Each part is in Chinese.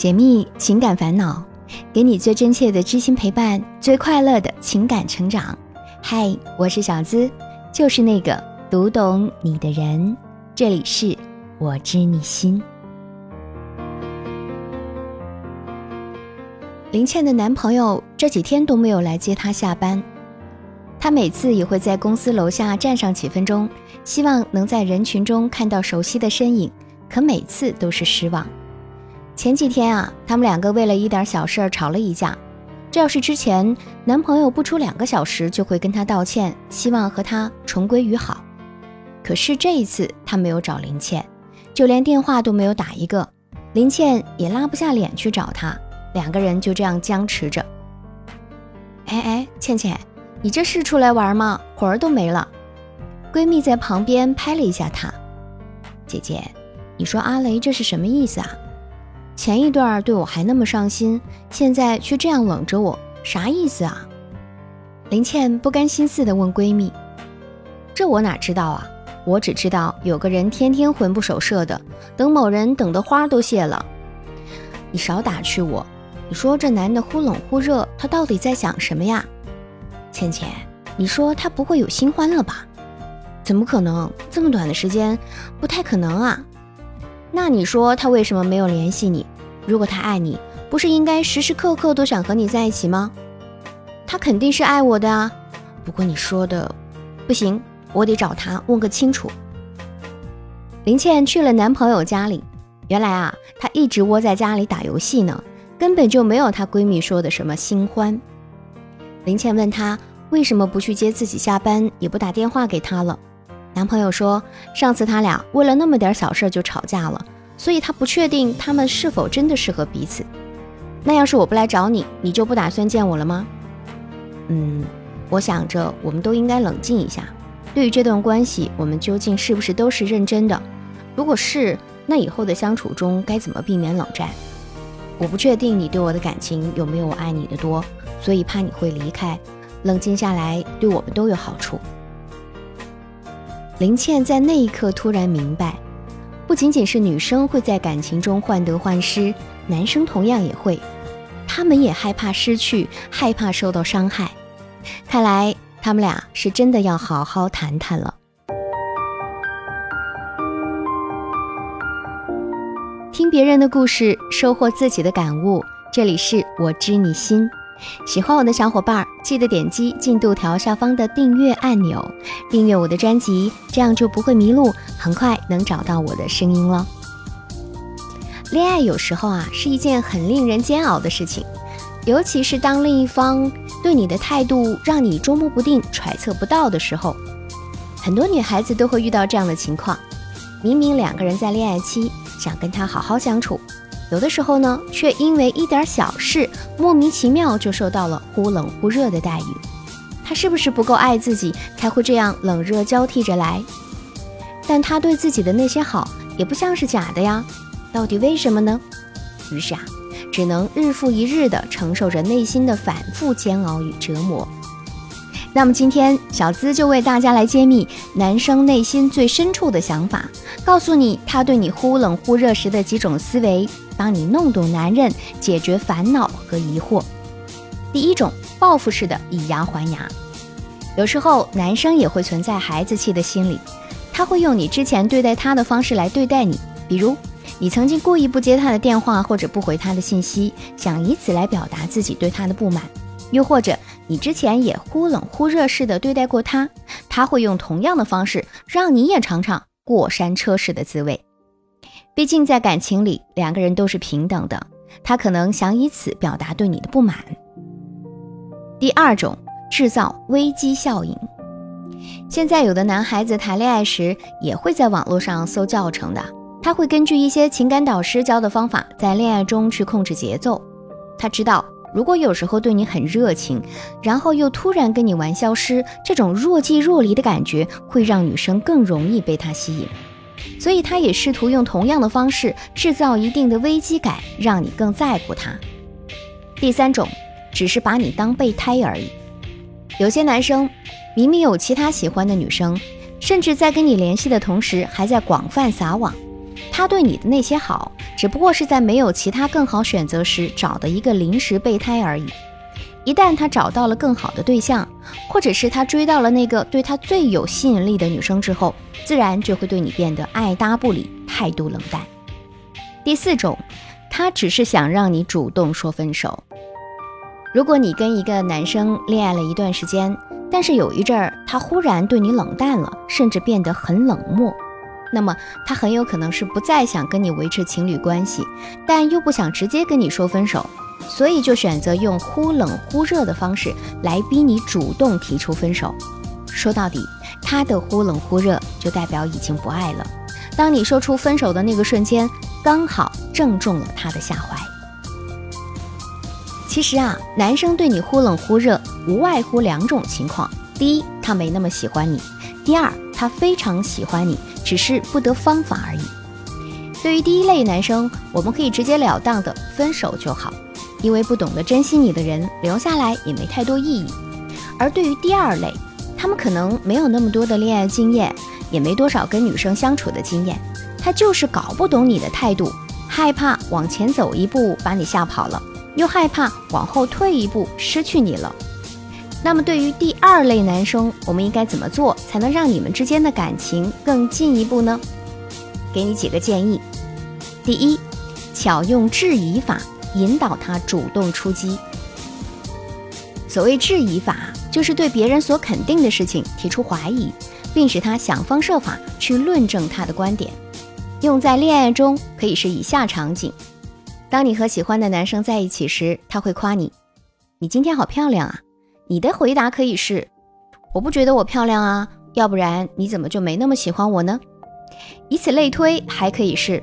解密情感烦恼，给你最真切的知心陪伴，最快乐的情感成长。嗨，我是小资，就是那个读懂你的人。这里是我知你心。林倩的男朋友这几天都没有来接她下班，她每次也会在公司楼下站上几分钟，希望能在人群中看到熟悉的身影，可每次都是失望。前几天啊，他们两个为了一点小事儿吵了一架。这要是之前，男朋友不出两个小时就会跟她道歉，希望和她重归于好。可是这一次，他没有找林倩，就连电话都没有打一个。林倩也拉不下脸去找他，两个人就这样僵持着。哎哎，倩倩，你这是出来玩吗？魂儿都没了。闺蜜在旁边拍了一下她，姐姐，你说阿雷这是什么意思啊？前一段对我还那么上心，现在却这样冷着我，啥意思啊？林倩不甘心似的问闺蜜：“这我哪知道啊？我只知道有个人天天魂不守舍的，等某人等的花都谢了。你少打趣我！你说这男的忽冷忽热，他到底在想什么呀？倩倩，你说他不会有新欢了吧？怎么可能？这么短的时间，不太可能啊！那你说他为什么没有联系你？如果他爱你，不是应该时时刻刻都想和你在一起吗？他肯定是爱我的啊。不过你说的不行，我得找他问个清楚。林倩去了男朋友家里，原来啊，她一直窝在家里打游戏呢，根本就没有她闺蜜说的什么新欢。林倩问她为什么不去接自己下班，也不打电话给她了。男朋友说，上次他俩为了那么点小事就吵架了，所以他不确定他们是否真的适合彼此。那要是我不来找你，你就不打算见我了吗？嗯，我想着我们都应该冷静一下，对于这段关系，我们究竟是不是都是认真的？如果是，那以后的相处中该怎么避免冷战？我不确定你对我的感情有没有我爱你的多，所以怕你会离开。冷静下来，对我们都有好处。林倩在那一刻突然明白，不仅仅是女生会在感情中患得患失，男生同样也会，他们也害怕失去，害怕受到伤害。看来他们俩是真的要好好谈谈了。听别人的故事，收获自己的感悟。这里是我知你心。喜欢我的小伙伴儿，记得点击进度条下方的订阅按钮，订阅我的专辑，这样就不会迷路，很快能找到我的声音了。恋爱有时候啊，是一件很令人煎熬的事情，尤其是当另一方对你的态度让你捉摸不定、揣测不到的时候。很多女孩子都会遇到这样的情况：明明两个人在恋爱期，想跟他好好相处。有的时候呢，却因为一点小事，莫名其妙就受到了忽冷忽热的待遇。他是不是不够爱自己，才会这样冷热交替着来？但他对自己的那些好，也不像是假的呀。到底为什么呢？于是啊，只能日复一日地承受着内心的反复煎熬与折磨。那么今天，小资就为大家来揭秘男生内心最深处的想法，告诉你他对你忽冷忽热时的几种思维。帮你弄懂男人，解决烦恼和疑惑。第一种，报复式的以牙还牙。有时候男生也会存在孩子气的心理，他会用你之前对待他的方式来对待你。比如，你曾经故意不接他的电话或者不回他的信息，想以此来表达自己对他的不满；又或者你之前也忽冷忽热似的对待过他，他会用同样的方式让你也尝尝过山车式的滋味。毕竟在感情里，两个人都是平等的，他可能想以此表达对你的不满。第二种，制造危机效应。现在有的男孩子谈恋爱时，也会在网络上搜教程的，他会根据一些情感导师教的方法，在恋爱中去控制节奏。他知道，如果有时候对你很热情，然后又突然跟你玩消失，这种若即若离的感觉，会让女生更容易被他吸引。所以，他也试图用同样的方式制造一定的危机感，让你更在乎他。第三种，只是把你当备胎而已。有些男生明明有其他喜欢的女生，甚至在跟你联系的同时，还在广泛撒网。他对你的那些好，只不过是在没有其他更好选择时找的一个临时备胎而已。一旦他找到了更好的对象，或者是他追到了那个对他最有吸引力的女生之后，自然就会对你变得爱搭不理，态度冷淡。第四种，他只是想让你主动说分手。如果你跟一个男生恋爱了一段时间，但是有一阵儿他忽然对你冷淡了，甚至变得很冷漠，那么他很有可能是不再想跟你维持情侣关系，但又不想直接跟你说分手。所以就选择用忽冷忽热的方式来逼你主动提出分手。说到底，他的忽冷忽热就代表已经不爱了。当你说出分手的那个瞬间，刚好正中了他的下怀。其实啊，男生对你忽冷忽热，无外乎两种情况：第一，他没那么喜欢你；第二，他非常喜欢你，只是不得方法而已。对于第一类男生，我们可以直截了当的分手就好。因为不懂得珍惜你的人留下来也没太多意义，而对于第二类，他们可能没有那么多的恋爱经验，也没多少跟女生相处的经验，他就是搞不懂你的态度，害怕往前走一步把你吓跑了，又害怕往后退一步失去你了。那么对于第二类男生，我们应该怎么做才能让你们之间的感情更进一步呢？给你几个建议：第一，巧用质疑法。引导他主动出击。所谓质疑法，就是对别人所肯定的事情提出怀疑，并使他想方设法去论证他的观点。用在恋爱中可以是以下场景：当你和喜欢的男生在一起时，他会夸你：“你今天好漂亮啊！”你的回答可以是：“我不觉得我漂亮啊，要不然你怎么就没那么喜欢我呢？”以此类推，还可以是。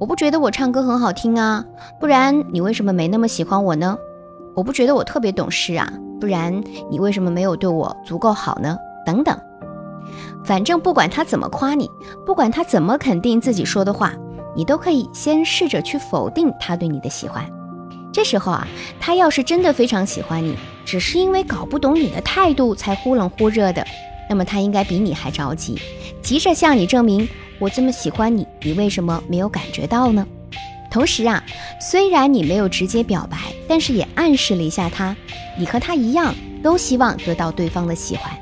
我不觉得我唱歌很好听啊，不然你为什么没那么喜欢我呢？我不觉得我特别懂事啊，不然你为什么没有对我足够好呢？等等，反正不管他怎么夸你，不管他怎么肯定自己说的话，你都可以先试着去否定他对你的喜欢。这时候啊，他要是真的非常喜欢你，只是因为搞不懂你的态度才忽冷忽热的，那么他应该比你还着急，急着向你证明。我这么喜欢你，你为什么没有感觉到呢？同时啊，虽然你没有直接表白，但是也暗示了一下他，你和他一样，都希望得到对方的喜欢，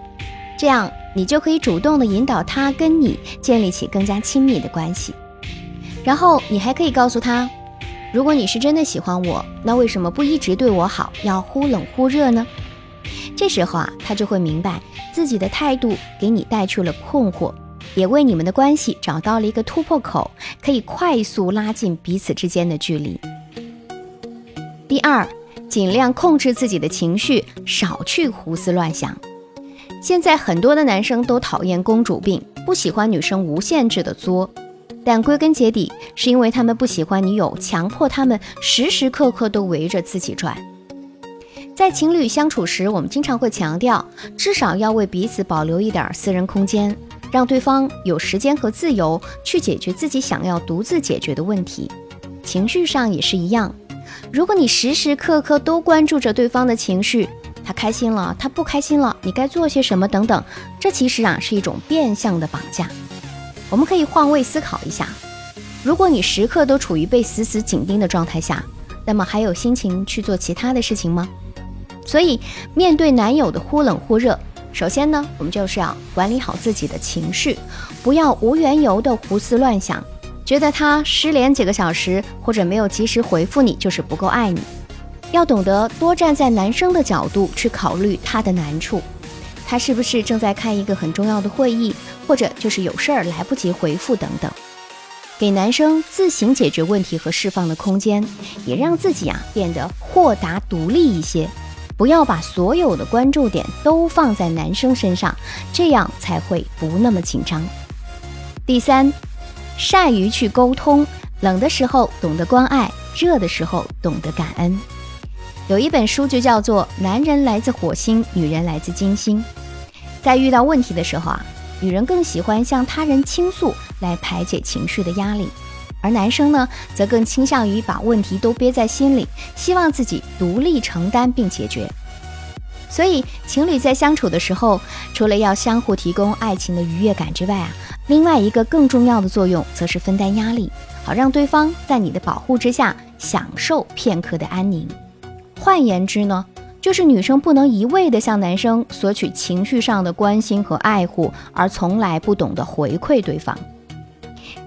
这样你就可以主动的引导他跟你建立起更加亲密的关系。然后你还可以告诉他，如果你是真的喜欢我，那为什么不一直对我好，要忽冷忽热呢？这时候啊，他就会明白自己的态度给你带去了困惑。也为你们的关系找到了一个突破口，可以快速拉近彼此之间的距离。第二，尽量控制自己的情绪，少去胡思乱想。现在很多的男生都讨厌公主病，不喜欢女生无限制的作，但归根结底是因为他们不喜欢女友强迫他们时时刻刻都围着自己转。在情侣相处时，我们经常会强调，至少要为彼此保留一点私人空间。让对方有时间和自由去解决自己想要独自解决的问题，情绪上也是一样。如果你时时刻刻都关注着对方的情绪，他开心了，他不开心了，你该做些什么等等，这其实啊是一种变相的绑架。我们可以换位思考一下，如果你时刻都处于被死死紧盯的状态下，那么还有心情去做其他的事情吗？所以，面对男友的忽冷忽热。首先呢，我们就是要管理好自己的情绪，不要无缘由的胡思乱想，觉得他失联几个小时或者没有及时回复你就是不够爱你。要懂得多站在男生的角度去考虑他的难处，他是不是正在开一个很重要的会议，或者就是有事儿来不及回复等等，给男生自行解决问题和释放的空间，也让自己啊变得豁达独立一些。不要把所有的关注点都放在男生身上，这样才会不那么紧张。第三，善于去沟通，冷的时候懂得关爱，热的时候懂得感恩。有一本书就叫做《男人来自火星，女人来自金星》。在遇到问题的时候啊，女人更喜欢向他人倾诉来排解情绪的压力。而男生呢，则更倾向于把问题都憋在心里，希望自己独立承担并解决。所以，情侣在相处的时候，除了要相互提供爱情的愉悦感之外啊，另外一个更重要的作用，则是分担压力。好让对方在你的保护之下享受片刻的安宁。换言之呢，就是女生不能一味的向男生索取情绪上的关心和爱护，而从来不懂得回馈对方。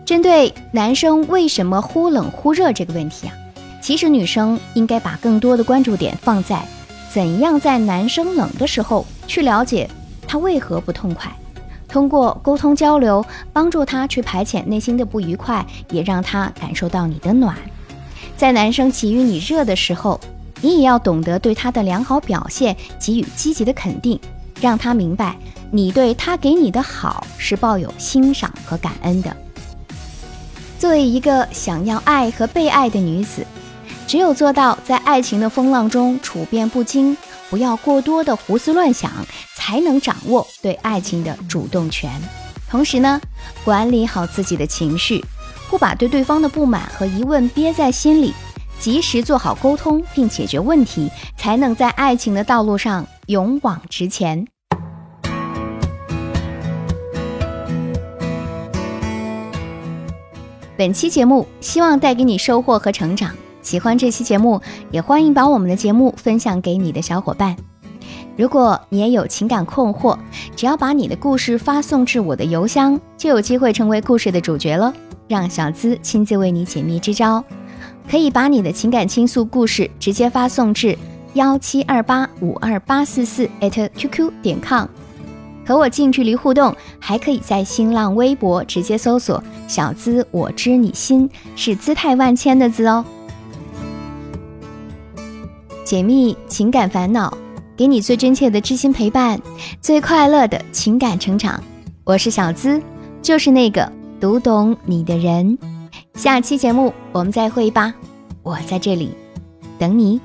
针对男生为什么忽冷忽热这个问题啊，其实女生应该把更多的关注点放在怎样在男生冷的时候去了解他为何不痛快。通过沟通交流，帮助他去排遣内心的不愉快，也让他感受到你的暖。在男生给予你热的时候，你也要懂得对他的良好表现给予积极的肯定，让他明白你对他给你的好是抱有欣赏和感恩的。作为一个想要爱和被爱的女子，只有做到在爱情的风浪中处变不惊。不要过多的胡思乱想，才能掌握对爱情的主动权。同时呢，管理好自己的情绪，不把对对方的不满和疑问憋在心里，及时做好沟通并解决问题，才能在爱情的道路上勇往直前。本期节目希望带给你收获和成长。喜欢这期节目，也欢迎把我们的节目分享给你的小伙伴。如果你也有情感困惑，只要把你的故事发送至我的邮箱，就有机会成为故事的主角了。让小资亲自为你解密支招，可以把你的情感倾诉故事直接发送至幺七二八五二八四四 @QQ 点 com，和我近距离互动。还可以在新浪微博直接搜索“小资我知你心”，是姿态万千的“资”哦。解密情感烦恼，给你最真切的知心陪伴，最快乐的情感成长。我是小资，就是那个读懂你的人。下期节目我们再会吧，我在这里等你。